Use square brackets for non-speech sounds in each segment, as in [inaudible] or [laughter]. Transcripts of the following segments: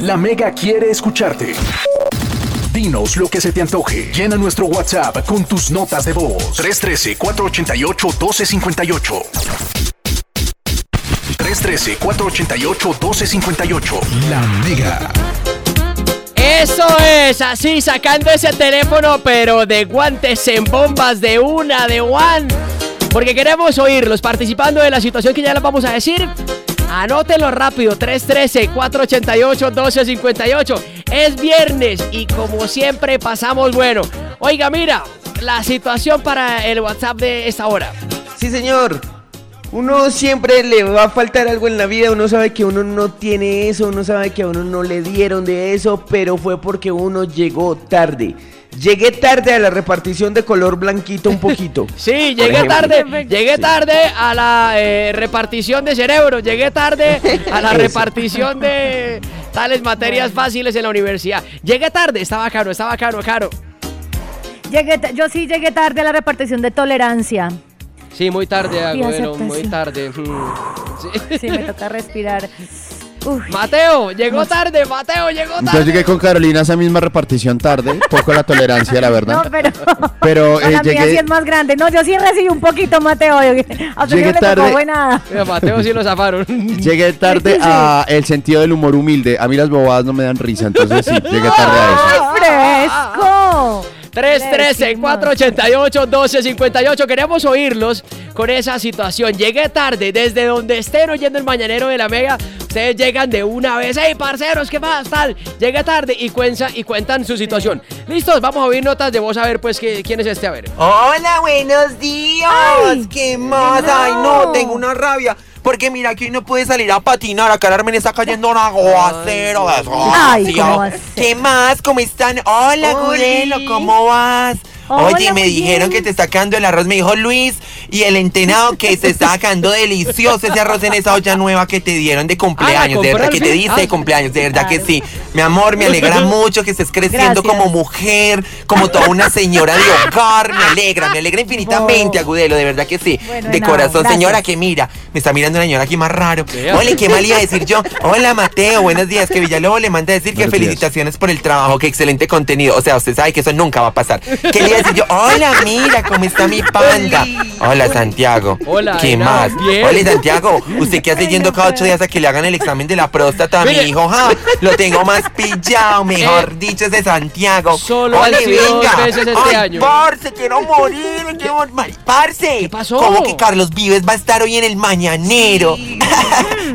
La Mega quiere escucharte. Dinos lo que se te antoje. Llena nuestro WhatsApp con tus notas de voz. 313-488-1258. 313-488-1258. La Mega. Eso es, así sacando ese teléfono, pero de guantes en bombas de una, de one. Porque queremos oírlos participando de la situación que ya les vamos a decir. Anótenlo rápido, 313-488-1258. Es viernes y como siempre pasamos bueno. Oiga, mira, la situación para el WhatsApp de esta hora. Sí, señor. Uno siempre le va a faltar algo en la vida, uno sabe que uno no tiene eso, uno sabe que a uno no le dieron de eso, pero fue porque uno llegó tarde. Llegué tarde a la repartición de color blanquito un poquito. [laughs] Sí, llegué tarde, llegué tarde a la eh, repartición de cerebro, llegué tarde a la [laughs] repartición de tales materias fáciles en la universidad. Llegué tarde, estaba caro, estaba caro, caro. Llegué yo sí llegué tarde a la repartición de tolerancia. Sí, muy tarde, Y abuelo, muy tarde. Sí. Sí, me toca respirar. [laughs] Uf. Mateo, llegó tarde, Mateo, llegó tarde. Yo llegué con Carolina a esa misma repartición tarde, poco la tolerancia, la No, verdad. pero, [laughs] Pero no, eh, la mía sí llegué, es más grande. No, yo sí recibí un poquito, Mateo. A usted Llegué no le tarde. Mira, Mateo sí lo zafaron. [laughs] llegué tarde a el sentido del humor humilde. A mí las bobadas no me dan risa, entonces sí, llegué tarde a eso. ¡Fresco! 313-488-1258. Queremos oírlos con esa situación. Llegué tarde, desde donde estén oyendo el mañanero de la Mega. Ustedes llegan de una vez. ¡Hey, parceros! ¿Qué más? Tal. Llegué tarde y, cuenza, y cuentan su situación. ¿Listos? Vamos a oír notas de voz a ver, pues, que- quién es este. A ver. Hola, buenos días. ¿Qué más? Ay, no, tengo una rabia. Porque mira que hoy no pude salir a patinar. Acá Carmen está cayendo un aguacero. Ay. ¿Qué más? ¿Cómo están? Hola, Gurelo, ¿cómo vas? Hola, Oye, me dijeron que te está quedando el arroz, me dijo Luis, y el entenado que se está quedando delicioso ese arroz en esa olla nueva que te dieron de cumpleaños, de compró verdad que te dice Ah. de cumpleaños, de verdad que sí. Mi amor, me alegra [laughs] mucho que estés creciendo Gracias. como mujer, como toda una señora de hogar, me alegra, me alegra infinitamente, Oh. Agudelo, de verdad que sí. Bueno, de corazón, gracias. señora, que mira, me está mirando una señora aquí más raro. Hola, ¿qué mal iba a decir yo? Hola, Mateo, buenos días, que Villalobos le manda a decir que días. felicitaciones por el trabajo, que excelente contenido. O sea, usted sabe que eso nunca va a pasar. ¿Qué yo? Hola, mira cómo está mi panda. Hola, Santiago. Hola, ¿Qué más? bien. Hola, Santiago. ¿Usted qué hace yendo cada ocho días a que le hagan el examen de la próstata a mi hijo? Ja, Lo tengo más pillado, mejor dicho, ese Santiago. Solo Ole, venga. veces este Ay, año. Parce, quiero morir, quiero morir. Parce. ¿Qué pasó? ¿Cómo que Carlos Vives va a estar hoy en el mañanero?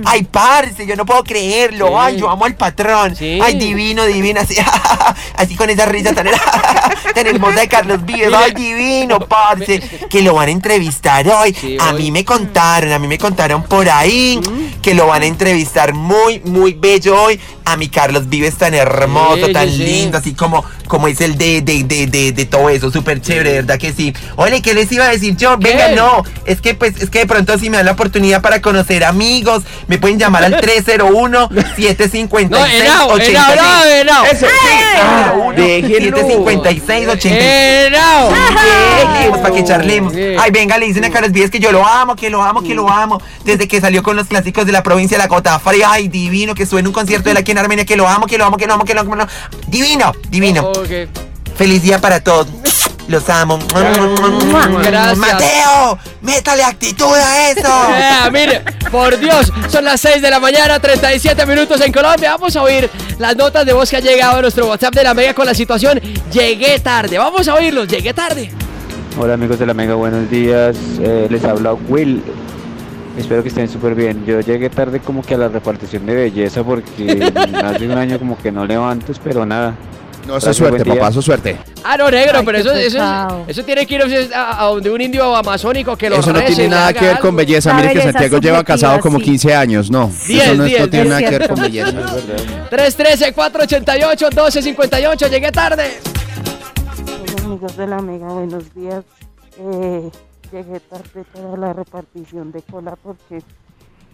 Ay, parce, yo no puedo creerlo. Sí. Ay, yo amo al patrón. Sí. Ay, divino, divino. Así, [laughs] así con esa risa tan, [laughs] tan hermosa de Carlos Vives. Ay, divino, parce. Que lo van a entrevistar hoy. Sí, a mí me contaron, a mí me contaron por ahí que lo van a entrevistar muy, muy bello hoy. A mi Carlos Vives tan hermoso, tan lindo, así como, como es el de, de, de, de, de todo eso. Súper chévere, verdad que sí. Oye, ¿qué les iba a decir yo? ¿Qué? Venga, no. Es que pues, es que de pronto si me dan la oportunidad para conocer amigos, me pueden llamar al [laughs] 301 756 No, Henao, Henao, no, Henao. Eso, sí. 301 756 86 Henao. Charlemos, para que charlemos. Ay, venga, le dicen a Carlos Vives que yo lo amo, que lo amo, que lo amo. Desde que salió con los clásicos de la provincia de la Cota Fría. Ay, divino, que suene un concierto de él aquí en Armenia, que lo amo, que lo amo, que lo amo, que lo amo. Divino, divino. Feliz día para todos. Los amo. Gracias. Mateo, métale actitud a eso. [laughs] Eh, mire, por Dios, son las 6 de la mañana, 37 minutos en Colombia. Vamos a oír las notas de voz que ha llegado a nuestro WhatsApp de la Mega con la situación. Llegué tarde. Vamos a oírlos, llegué tarde. Hola amigos de la Mega, buenos días. Eh, les habla Will. Espero que estén súper bien. Yo llegué tarde como que a la repartición de belleza porque [laughs] hace un año como que no levanto, pero nada. No, eso es suerte, papá, eso es suerte. Ah, no, negro, Ay, pero eso, eso, eso tiene que ir a, a donde un indio amazónico que lo Eso no rece, tiene nada que ver con belleza. La Mire que Santiago lleva casado como sí. 15 años, no. Diez, eso no, diez, no tiene nada que ver con belleza. [laughs] Es verdad. 313-488-1258, llegué tarde. Hola amigos de la Mega, buenos días. Eh, llegué tarde para la repartición de cola porque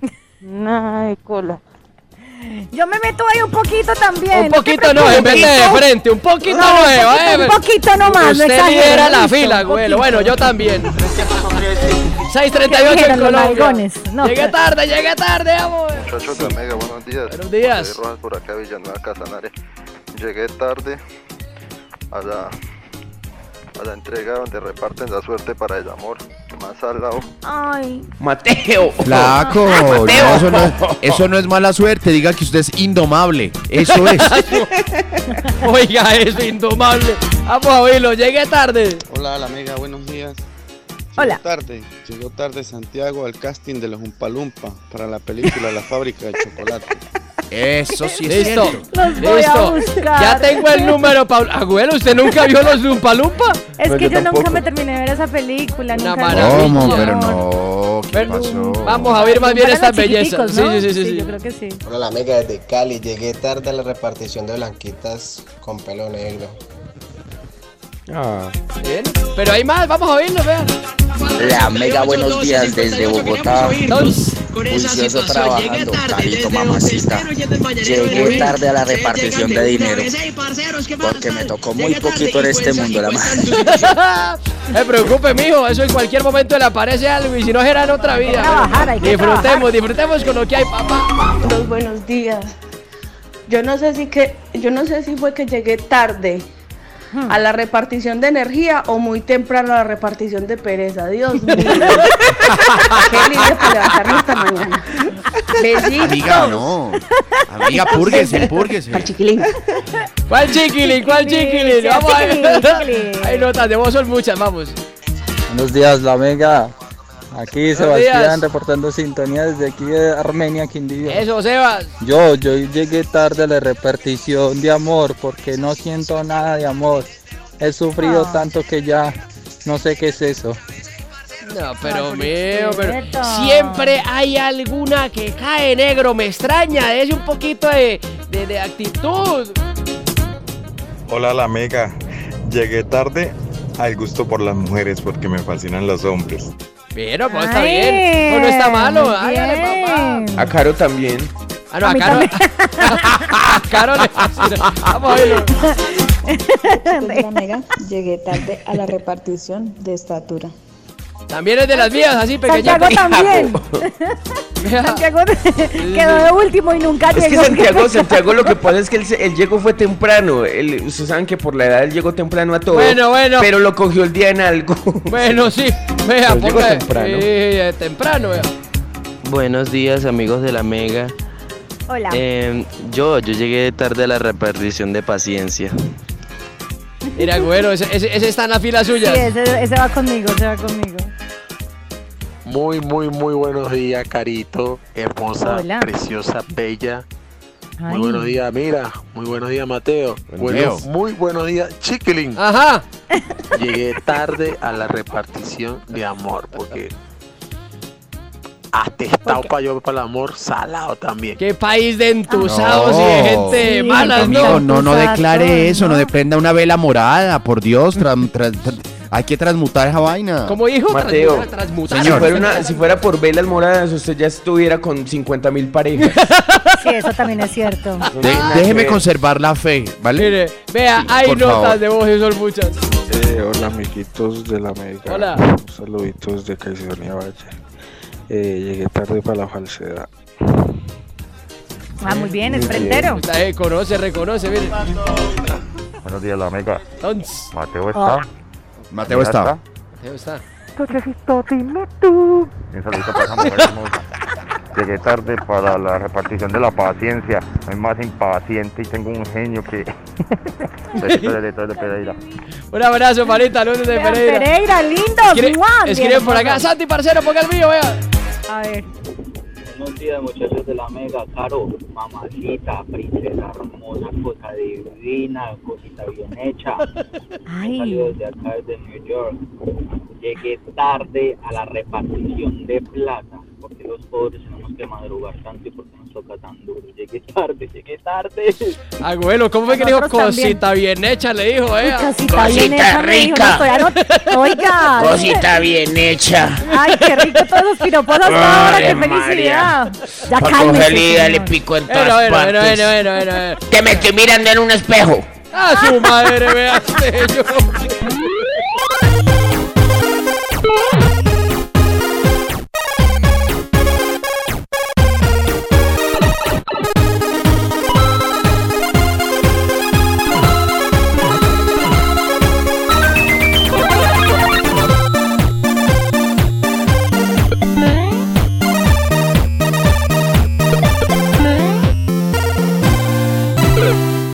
[laughs] nada de cola. Yo me meto ahí un poquito también. Un no poquito no, en vez de frente, un poquito No, un nuevo, poquito, eh. un poquito nomás, no Usted lidera la listo, fila. Bueno, yo también. 638 en Colombia. No. Llegué tarde, llegué tarde, amor. Muchachos de Mega, buenos días. Buenos días. Soy Rojas por acá, Villanueva Casanare. Llegué tarde a la, a la entrega donde reparten la suerte para el amor. Más al lado. Ay, Mateo. Flaco, [laughs] no, eso, no es, eso no es mala suerte. Diga que usted es indomable. Eso es. [laughs] Oiga, eso indomable. Vamos a oírlo, llegué tarde. Hola, la amiga, buenos días. Hola. Llegó tarde, llegó tarde Santiago al casting de los Umpalumpa para la película La fábrica de chocolate. [laughs] Eso sí es Listo, cierto. Los voy a listo. buscar. Ya tengo el número, Pablo. Abuelo, ¿usted nunca vio los Lumpa Lumpa? es No, que yo yo, nunca me terminé de ver esa película. Una nunca maravilla. ¿Cómo? Pero no. ¿Qué Pero, pasó? Vamos a ver más bien Para estas los chiquiticos, bellezas. Sí, ¿no? sí, sí, sí, sí. Yo creo que sí. Hola, la amiga desde Cali. Llegué tarde a la repartición de blanquitas con pelo negro. Bien. Pero hay más, vamos a oírlo, vean. La mega buenos días desde Bogotá. Entonces, Juicioso trabajando, carito mamacita. Llegué tarde a la repartición de dinero. Porque me tocó muy poquito en este mundo, la madre. No se [laughs] preocupe, mijo. Eso en cualquier momento le aparece algo. Y si no, será en otra vida. trabajar, hay que disfrutemos, trabajar. disfrutemos con lo que hay, papá. Los buenos días. Yo no sé si que yo no sé si fue que llegué tarde a la repartición de energía o muy temprano a la repartición de pereza. Dios mío. [laughs] Qué lindo para levantarme esta mañana. Besitos. Amiga, no. Amiga, púrguese, púrguese. Chiquilín. ¿Cuál chiquilín? ¿Cuál chiquilín? Sí, Vamos a ver. Hay notas de voz, son muchas, vamos. Buenos días, la mega. Aquí Buenos días. Sebastián reportando sintonía desde aquí de Armenia, Quindío. Eso, Sebas. Yo, yo llegué tarde a la repartición de amor porque no siento nada de amor. He sufrido Ah. tanto que ya no sé qué es eso. No, pero mío, pero siempre hay alguna que cae negro. Me extraña, es un poquito de, de, de actitud. Hola la mega, llegué tarde al gusto por las mujeres porque me fascinan los hombres. Pero, pues está Ay, bien. Pues no está malo. Hágale, papá. A Caro también. Ah, no, A a mí Caro. [laughs] a Caro le. Vamos a verlo. [laughs] mega, llegué tarde a la repartición de estatura. También es de las mías, así pequeñas. Santiago [laughs] también. Santiago quedó de último y nunca Es que llegó. Santiago, [laughs] Santiago lo que pasa es que él, él llegó fue temprano. Él, ustedes saben que por la edad él llegó temprano a todo. Bueno, bueno. Pero lo cogió el día en algo. [laughs] Bueno, sí. Vea, Pero llegó temprano. Sí, eh, temprano, vea. Buenos días, amigos de la Mega. Hola. Eh, yo, yo llegué tarde a la repartición de paciencia. Mira, güero, ese, ese, ese está en la fila Sí, suya. ese, ese va conmigo, ese va conmigo. Muy, muy, muy buenos días, Carito. Hermosa, Hola. preciosa, bella. Ay. Muy buenos días, mira. Muy buenos días, Mateo. Buen Buenos- día. muy buenos días, Chiquilín. Ajá. Llegué tarde a la repartición de amor porque atestado para yo para el amor, salado también. Qué país de entusados y No. de gente Sí, mala, Amigo, ¿no? no, no declare eso, no no. deprenda una vela morada, por Dios. tran- tran- tran- hay que transmutar esa vaina. Como dijo, Mateo, transmutar, transmutar. Si fuera, una- si fuera por velas moradas, usted ya estuviera con 50 mil parejas. [laughs] Sí, eso también es cierto. De- déjeme conservar la fe, ¿vale? Mire, vea, Sí, hay notas favor. de voz y son muchas. Eh, hola, amiguitos de la mega. Hola. Un saludito desde Caicedonia Valle. Eh, llegué tarde para la falsedad. Ah, muy bien, es frentero. Usted eh, conoce, reconoce, mire. Buenos días, la Mega. Entonces, Mateo está. Mateo está. ahí está. Un saludito para esa mujer hermosa. [laughs] Llegué tarde para la repartición de la paciencia. Soy más impaciente y tengo un genio que. [laughs] De Leto de Pereira. Un abrazo, Marita, lunes de Pereira. Pereira, lindo. Escriben por acá. Santi, parcero, ponga el mío, vea. A ver. Buenos días, muchachos de la Mega. Caro, mamacita, princesa hermosa, cosa divina, cosita bien hecha. Ay. Salió desde acá, desde New York. Llegué tarde a la repartición de plata, porque los pobres tenemos que madrugar tanto y porque toca tan duro. Llegué tarde, llegué tarde. Abuelo, ¿cómo fue que dijo cosita bien hecha? Le dijo, vea. Cosita bien hecha, me dijo, no, todavía no- Oiga. [laughs] Cosita bien hecha. Ay, qué rico todos los piropos hasta ahora, qué felicidad. Ya cálmese, pico en todas Bueno, bueno, partes. bueno, bueno, bueno, bueno, bueno. Que me estoy mirando en un espejo. A su madre, vea, [laughs] señor.